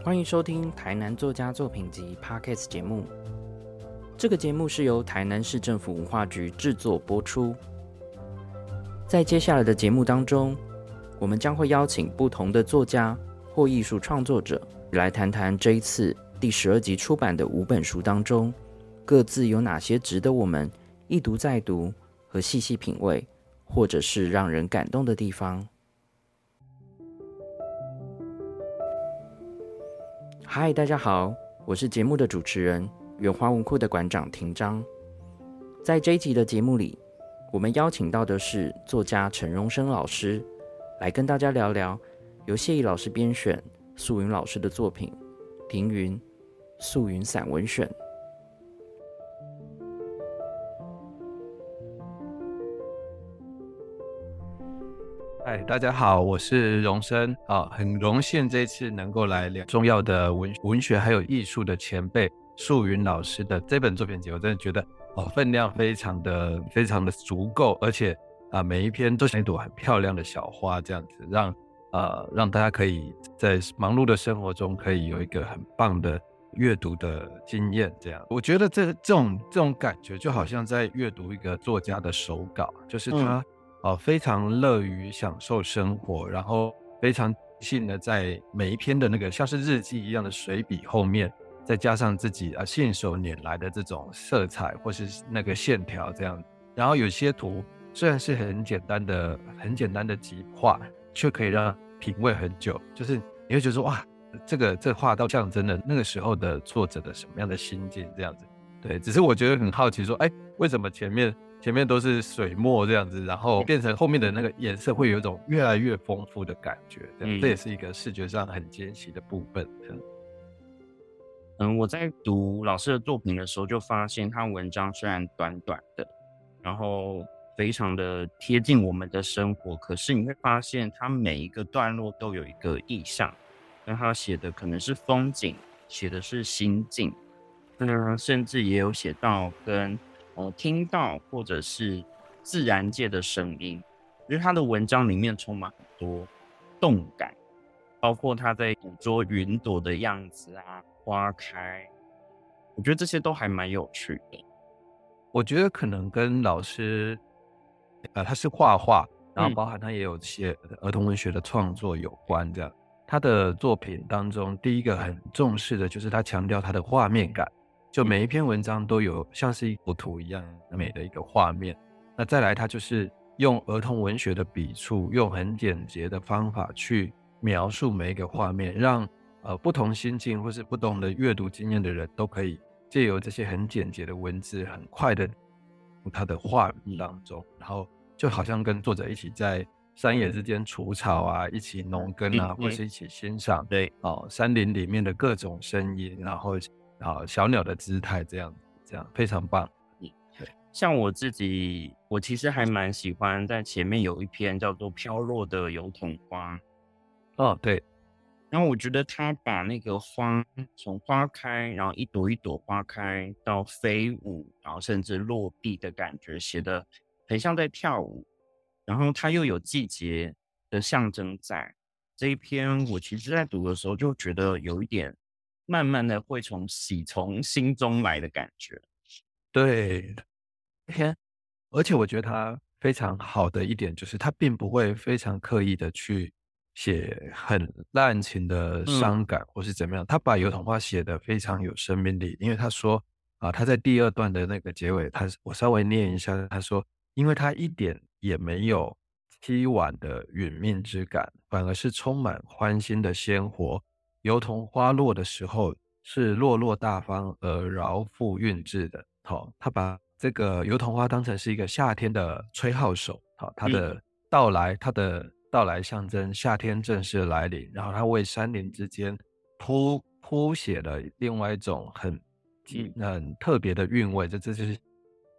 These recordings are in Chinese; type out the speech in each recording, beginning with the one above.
欢迎收听台南作家作品集 Podcast 节目。这个节目是由台南市政府文化局制作播出。在接下来的节目当中，我们将会邀请不同的作家或艺术创作者来谈谈这一次第十二集出版的五本书当中，各自有哪些值得我们一读再读和细细品味，或者是让人感动的地方。嗨，大家好，我是节目的主持人远花文库的馆长庭章。在这一集的节目里，我们邀请到的是作家陈荣生老师，来跟大家聊聊由谢毅老师编选、素云老师的作品《庭云素云散文选》。大家好，我是荣生啊，很荣幸这次能够来聊重要的文文学还有艺术的前辈素云老师的这本作品集，我真的觉得哦分量非常的非常的足够，而且啊每一篇都像一朵很漂亮的小花，这样子让呃让大家可以在忙碌的生活中可以有一个很棒的阅读的经验。这样，我觉得这这种这种感觉就好像在阅读一个作家的手稿，就是他。哦，非常乐于享受生活，然后非常信的在每一篇的那个像是日记一样的随笔后面，再加上自己啊信手拈来的这种色彩或是那个线条这样，然后有些图虽然是很简单的、很简单的几画，却可以让品味很久，就是你会觉得说哇，这个这画到象征了那个时候的作者的什么样的心境这样子。对，只是我觉得很好奇说，哎，为什么前面？前面都是水墨这样子，然后变成后面的那个颜色会有一种越来越丰富的感觉，这也是一个视觉上很惊喜的部分。嗯，我在读老师的作品的时候，就发现他文章虽然短短的，然后非常的贴近我们的生活，可是你会发现他每一个段落都有一个意象，那他写的可能是风景，写的是心境，那甚至也有写到跟。呃，听到或者是自然界的声音，因为他的文章里面充满很多动感，包括他在捕捉云朵的样子啊，花开，我觉得这些都还蛮有趣的。我觉得可能跟老师，呃，他是画画，然后包含他也有写儿童文学的创作有关。这样，他的作品当中，第一个很重视的就是他强调他的画面感。就每一篇文章都有像是一幅图一样美的一个画面，那再来，它就是用儿童文学的笔触，用很简洁的方法去描述每一个画面，让呃不同心境或是不同的阅读经验的人都可以借由这些很简洁的文字，很快的他的画当中，然后就好像跟作者一起在山野之间除草啊，一起农耕啊，或是一起欣赏对。哦山林里面的各种声音，然后。啊，小鸟的姿态这样，这样非常棒。对，像我自己，我其实还蛮喜欢在前面有一篇叫做《飘落的油桐花》。哦，对。然后我觉得他把那个花从花开，然后一朵一朵花开到飞舞，然后甚至落地的感觉，写的很像在跳舞。然后它又有季节的象征在这一篇，我其实在读的时候就觉得有一点。慢慢的会从喜从心中来的感觉，对，天，而且我觉得他非常好的一点就是他并不会非常刻意的去写很滥情的伤感或是怎么样，他把油桐花写的非常有生命力，因为他说啊，他在第二段的那个结尾，他我稍微念一下，他说，因为他一点也没有凄婉的殒命之感，反而是充满欢欣的鲜活。油桐花落的时候是落落大方而饶富韵致的，好，他把这个油桐花当成是一个夏天的吹号手，好，它的到来，它的到来象征夏天正式来临，然后它为山林之间铺铺写了另外一种很很特别的韵味，这这就是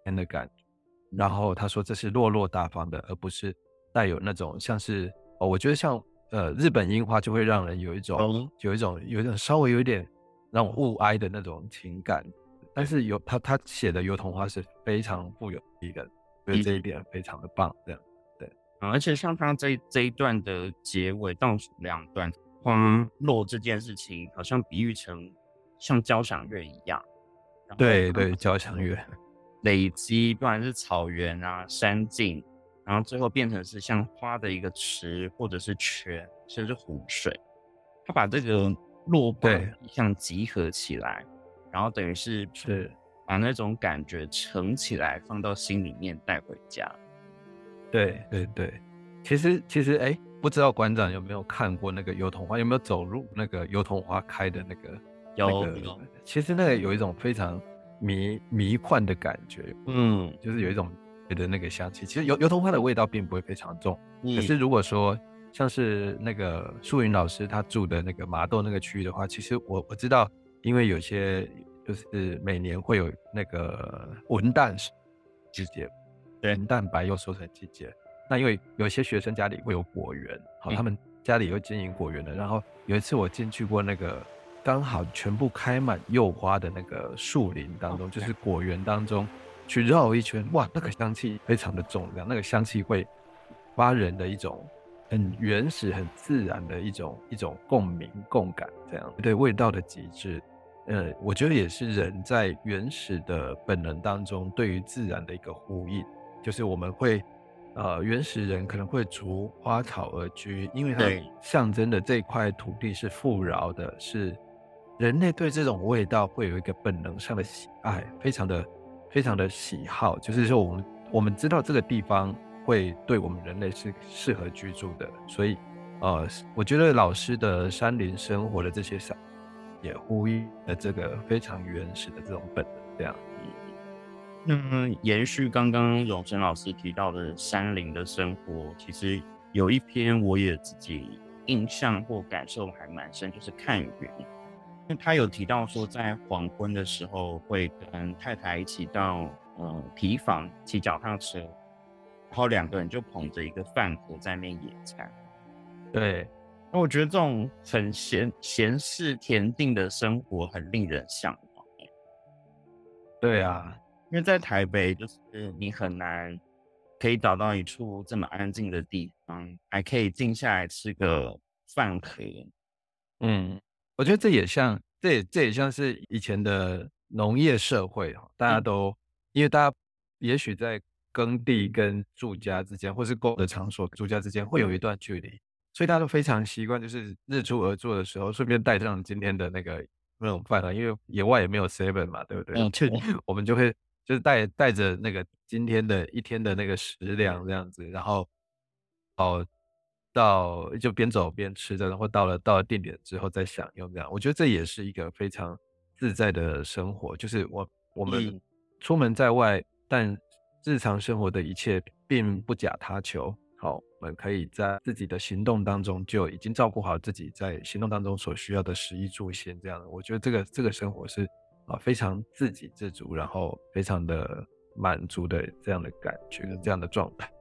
天的感觉。然后他说这是落落大方的，而不是带有那种像是哦，我觉得像。呃，日本樱花就会让人有一种，有一种，有一种稍微有一点让我物哀的那种情感。但是有他他写的油桐花是非常富有力的，所以这一点非常的棒，这样。而且像他这这一段的结尾倒数两段花落这件事情，好像比喻成像交响乐一样。对对，交响乐累积，不管是草原啊、山径，然后最后变成是像花的一个池，或者是泉，甚至湖水。他把这个落对像集合起来，然后等于是是把那种感觉盛起来，放到心里面带回家。对对对，其实其实哎，不知道馆长有没有看过那个油桐花，有没有走入那个油桐花开的那个？有有。其实那个有一种非常迷迷幻的感觉，嗯，就是有一种别的那个香气。其实油油桐花的味道并不会非常重，可是如果说像是那个素云老师他住的那个麻豆那个区域的话，其实我我知道，因为有些就是每年会有那个文旦季节。文蛋白又收成季节，那因为有些学生家里会有果园，好，他们家里有经营果园的。然后有一次我进去过那个刚好全部开满柚花的那个树林当中，就是果园当中去绕一圈，哇，那个香气非常的重，这样那个香气会发人的一种很原始、很自然的一种一种共鸣共感，这样对味道的极致。呃，我觉得也是人在原始的本能当中对于自然的一个呼应。就是我们会，呃，原始人可能会逐花草而居，因为它象征的这块土地是富饶的，是人类对这种味道会有一个本能上的喜爱，非常的非常的喜好。就是说，我们我们知道这个地方会对我们人类是适合居住的，所以，呃，我觉得老师的山林生活的这些山也呼应了这个非常原始的这种本能，这样。那延续刚刚永生老师提到的山林的生活，其实有一篇我也自己印象或感受还蛮深，就是看云。他有提到说，在黄昏的时候会跟太太一起到呃皮房骑脚踏车，然后两个人就捧着一个饭盒在那边野餐。对，那我觉得这种很闲闲适恬静的生活很令人向往。对啊。因为在台北，就是你很难可以找到一处这么安静的地方，还可以静下来吃个饭盒。嗯，我觉得这也像，这也这也像是以前的农业社会哈，大家都因为大家也许在耕地跟住家之间，或是工的场所住家之间会有一段距离，所以大家都非常习惯，就是日出而作的时候，顺便带上今天的那个那种饭盒，因为野外也没有 seven 嘛，对不对？嗯，我们就会。就是带带着那个今天的一天的那个食粮这样子，然后哦到就边走边吃的，然后到了到了定点之后再享用这样。我觉得这也是一个非常自在的生活。就是我我们出门在外，但日常生活的一切并不假他求。好，我们可以在自己的行动当中就已经照顾好自己在行动当中所需要的食衣住行这样的。我觉得这个这个生活是。啊，非常自给自足，然后非常的满足的这样的感觉，这样的状态。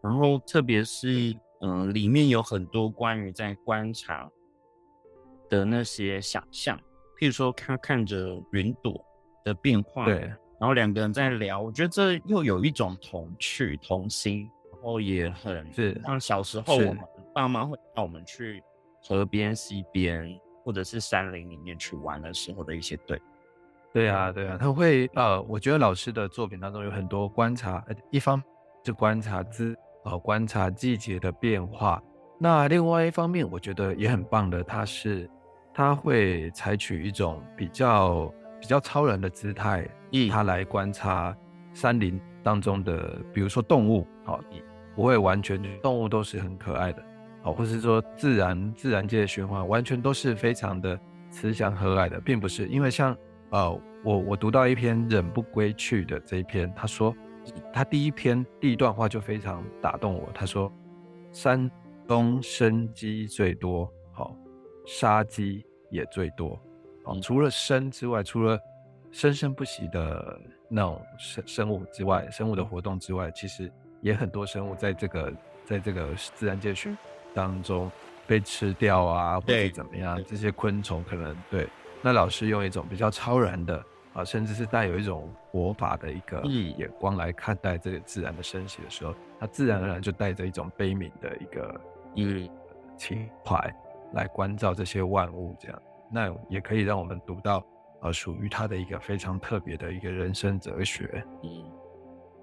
然后特别是，嗯，里面有很多关于在观察的那些想象，譬如说他看着云朵的变化，对，然后两个人在聊，我觉得这又有一种童趣、童心，然后也很是像小时候我们爸妈会带我们去河边、溪边或者是山林里面去玩的时候的一些对。对啊，对啊，他会呃，我觉得老师的作品当中有很多观察，一方是观察之呃观察季节的变化，那另外一方面我觉得也很棒的，它是它会采取一种比较比较超人的姿态，它来观察山林当中的，比如说动物，好，不会完全动物都是很可爱的，好，或是说自然自然界的循环完全都是非常的慈祥和蔼的，并不是，因为像。呃，我我读到一篇忍不归去的这一篇，他说，他第一篇第一段话就非常打动我。他说，山东生机最多，好，杀鸡也最多，好，除了生之外，除了生生不息的那种生生物之外，生物的活动之外，其实也很多生物在这个在这个自然界学当中被吃掉啊，或者怎么样，这些昆虫可能对。那老师用一种比较超然的啊，甚至是带有一种佛法的一个嗯。眼光来看待这个自然的升起的时候，它自然而然就带着一种悲悯的一个嗯。情怀来关照这些万物，这样，那也可以让我们读到呃属于他的一个非常特别的一个人生哲学。嗯，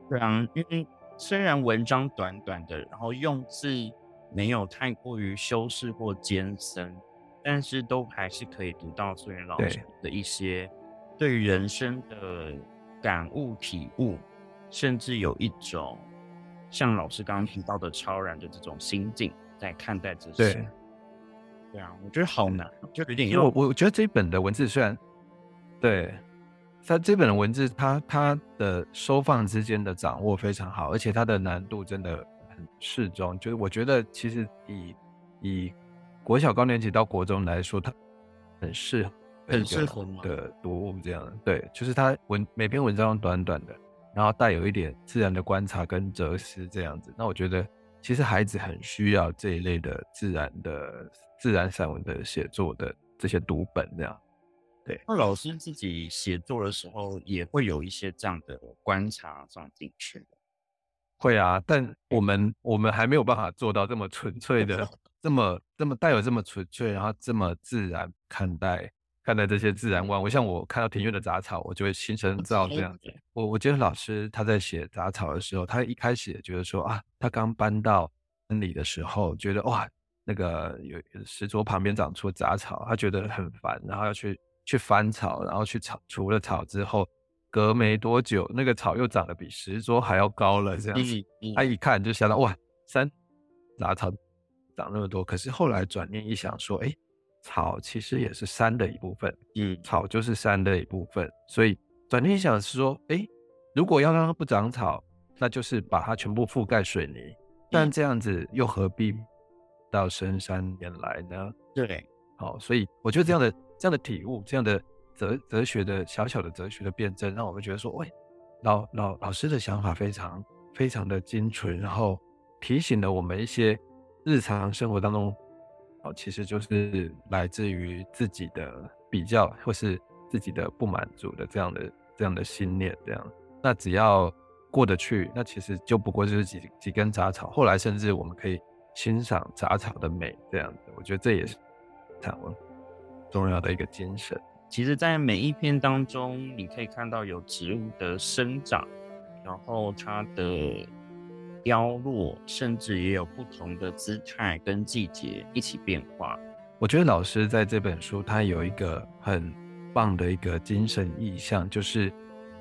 对啊，因为虽然文章短短的，然后用字没有太过于修饰或艰深，但是都还是可以读到素云老师的一些对人生的感悟、体悟，甚至有一种像老师刚刚提到的超然的这种心境，在看待这些。对，对啊，我觉得好难，就有点因为我我觉得这一本的文字虽然对，它这本的文字它它的收放之间的掌握非常好，而且它的难度真的很适中。就是我觉得其实以以国小高年级到国中来说，它很适合很适合的读物这样。对，就是他文每篇文章都短短的，然后带有一点自然的观察跟哲思这样子。那我觉得其实孩子很需要这一类的自然的自然散文的写作的这些读本这样。那老师自己写作的时候，也会有一些这样的观察放进去。会啊，但我们我们还没有办法做到这么纯粹的，这么这么带有这么纯粹，然后这么自然看待看待这些自然万物。像我看到庭院的杂草，我就会心生造这样子。我我觉得老师他在写杂草的时候，他一开始也觉得说啊，他刚搬到村里的时候，觉得哇，那个有石桌旁边长出杂草，他觉得很烦，然后要去去翻草，然后去草除了草之后，隔没多久，那个草又长得比石桌还要高了，这样子。嗯他一看就想到哇，山杂草长那么多，可是后来转念一想说，哎，草其实也是山的一部分，嗯。草就是山的一部分，所以转念一想是说，哎，如果要让它不长草，那就是把它全部覆盖水泥，但这样子又何必到深山里来呢？对，好、所以我觉得这样的这样的体悟，这样的哲哲学的小小的哲学的辩证，让我们觉得说，喂，老老老师的想法非常非常的精纯，然后提醒了我们一些日常生活当中，哦，其实就是来自于自己的比较或是自己的不满足的这样的这样的心念，这样，那只要过得去，那其实就不过就是几几根杂草，后来甚至我们可以欣赏杂草的美，这样子，我觉得这也是散文重要的一个精神。其实，在每一篇当中，你可以看到有植物的生长，然后它的凋落，甚至也有不同的姿态跟季节一起变化。我觉得老师在这本书，他有一个很棒的一个精神意象，就是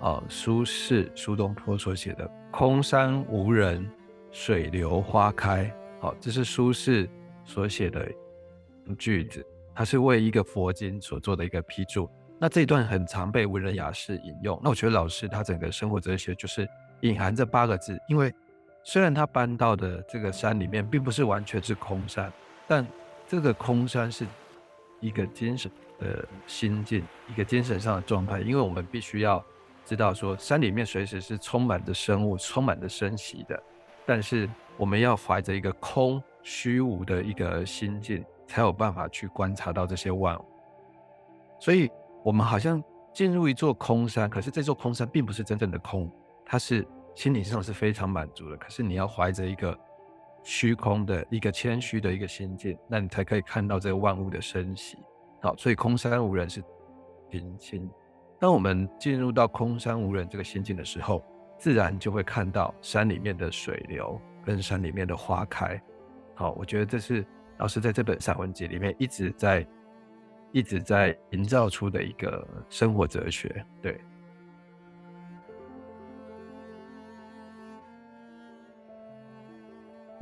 呃，苏轼苏东坡所写的“空山无人，水流花开”。好，这是苏轼所写的句子，它是为一个佛经所做的一个批注。那这一段很常被文人雅士引用。那我觉得老师他整个生活哲学就是隐含这八个字，因为虽然他搬到的这个山里面并不是完全是空山，但这个空山是一个精神的心境，一个精神上的状态。因为我们必须要知道说，山里面随时是充满着生物、充满着生息的，但是我们要怀着一个空虚无的一个心境，才有办法去观察到这些万物。所以，我们好像进入一座空山，可是这座空山并不是真正的空，它是心理上是非常满足的。可是你要怀着一个虚空的一个谦虚的一个心境，那你才可以看到这个万物的升息。好，所以空山无人是平心。当我们进入到空山无人这个心境的时候，自然就会看到山里面的水流跟山里面的花开。好，我觉得这是老师在这本散文集里面一直在一直在营造出的一个生活哲学。对，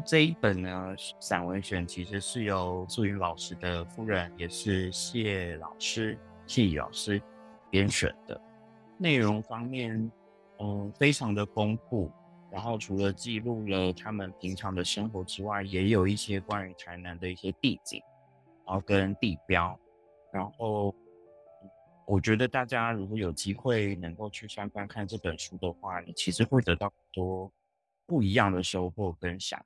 这一本呢散文选其实是由素云老师的夫人，也是谢老师谢老师编选的。内容方面，嗯，非常的丰富。然后除了记录了他们平常的生活之外，也有一些关于台南的一些地景，然后跟地标。然后我觉得大家如果有机会能够去翻翻看这本书的话，你其实会得到很多不一样的收获跟想。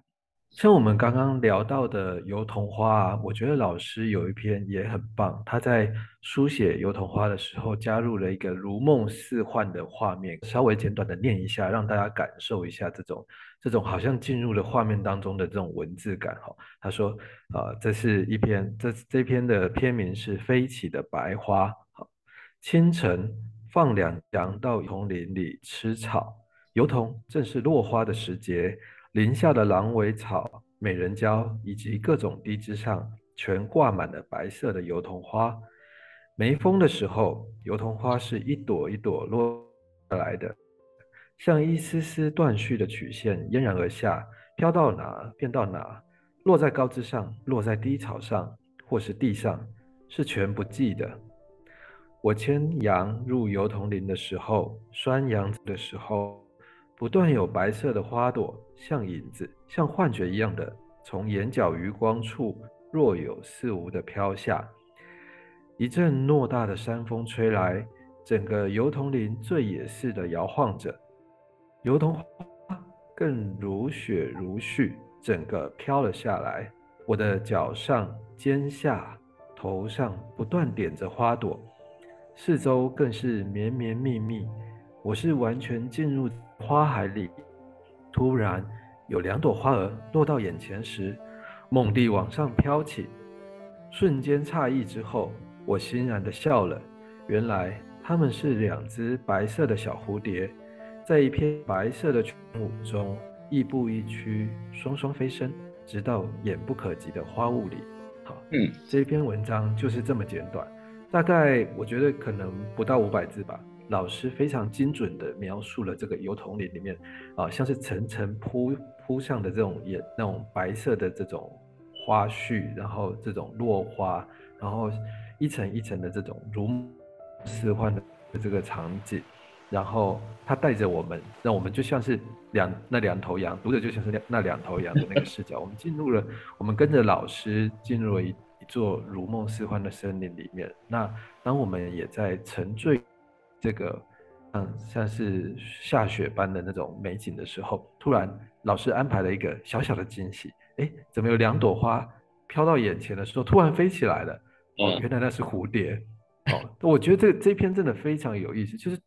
像我们刚刚聊到的油桐花啊，我觉得老师有一篇也很棒。他在书写油桐花的时候，加入了一个如梦似幻的画面，稍微简短的念一下，让大家感受一下这种这种好像进入了画面当中的这种文字感。哈，他说，啊，这是一篇，这这篇的篇名是《飞起的白花》。好，清晨放两羊到丛林里吃草，油桐正是落花的时节。林下的狼尾草、美人蕉以及各种低枝上，全挂满了白色的油桐花。没风的时候，油桐花是一朵一朵落下来的，像一丝丝断续的曲线，嫣然而下，飘到哪便到哪，落在高枝上，落在低草上，或是地上，是全不记的。我牵羊入油桐林的时候，拴羊的时候。不断有白色的花朵，像影子，像幻觉一样的从眼角余光处若有似无的飘下。一阵偌大的山风吹来，整个油桐林醉也似的摇晃着，油桐花更如雪如絮，整个飘了下来。我的脚上、肩下、头上不断点着花朵，四周更是绵绵密密。我是完全进入。花海里，突然有两朵花儿落到眼前时，猛地往上飘起。瞬间诧异之后，我欣然的笑了。原来它们是两只白色的小蝴蝶，在一片白色的群舞中，亦步亦趋，双双飞升，直到眼不可及的花雾里。好，嗯，这篇文章就是这么简短，大概我觉得可能不到五百字吧。老师非常精准的描述了这个油桶里里面，啊，像是层层铺铺上的这种也那种白色的这种花絮，然后这种落花，然后一层一层的这种如似幻的这个场景，然后他带着我们，让我们就像是两那两头羊，读者就像是两那两头羊的那个视角，我们进入了，我们跟着老师进入了一一座如梦似幻的森林里面。那当我们也在沉醉。这个，嗯，像是下雪般的那种美景的时候，突然老师安排了一个小小的惊喜，哎，怎么有两朵花飘到眼前的时候，突然飞起来了？哦，原来那是蝴蝶。哦，我觉得这这篇真的非常有意思，就是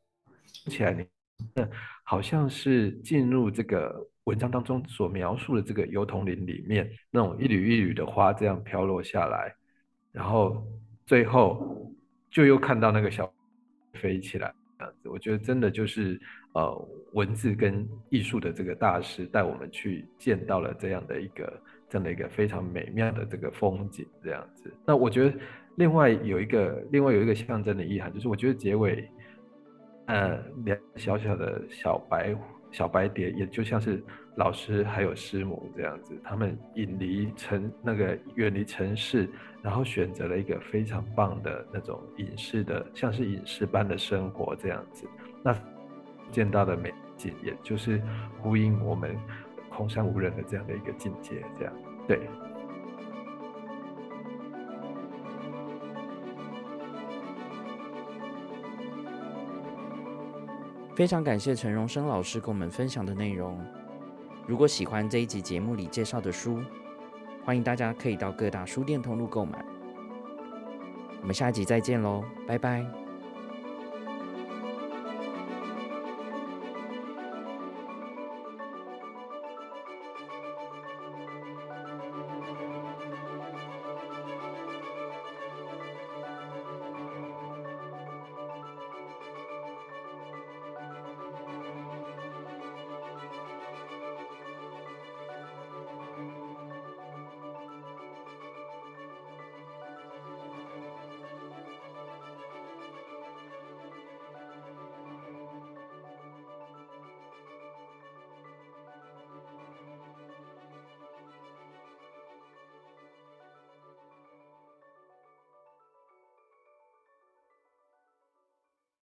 起来你，嗯，好像是进入这个文章当中所描述的这个油桐林里面，那种一缕一缕的花这样飘落下来，然后最后就又看到那个小。飞起来，这样子，我觉得真的就是呃，文字跟艺术的这个大师带我们去见到了这样的一个这样的一个非常美妙的这个风景，这样子。那我觉得另外有一个另外有一个象征的意涵，就是我觉得结尾，呃，两小小的小白小白蝶，也就像是老师还有师母这样子，他们隐离城那个远离城市。然后选择了一个非常棒的那种隐士的，像是隐士般的生活这样子。那见到的美景，也就是呼应我们空山无人的这样的一个境界。这样，对。非常感谢陈荣生老师跟我们分享的内容。如果喜欢这一集节目里介绍的书，欢迎大家可以到各大书店通路购买。我们下一集再见喽，拜拜。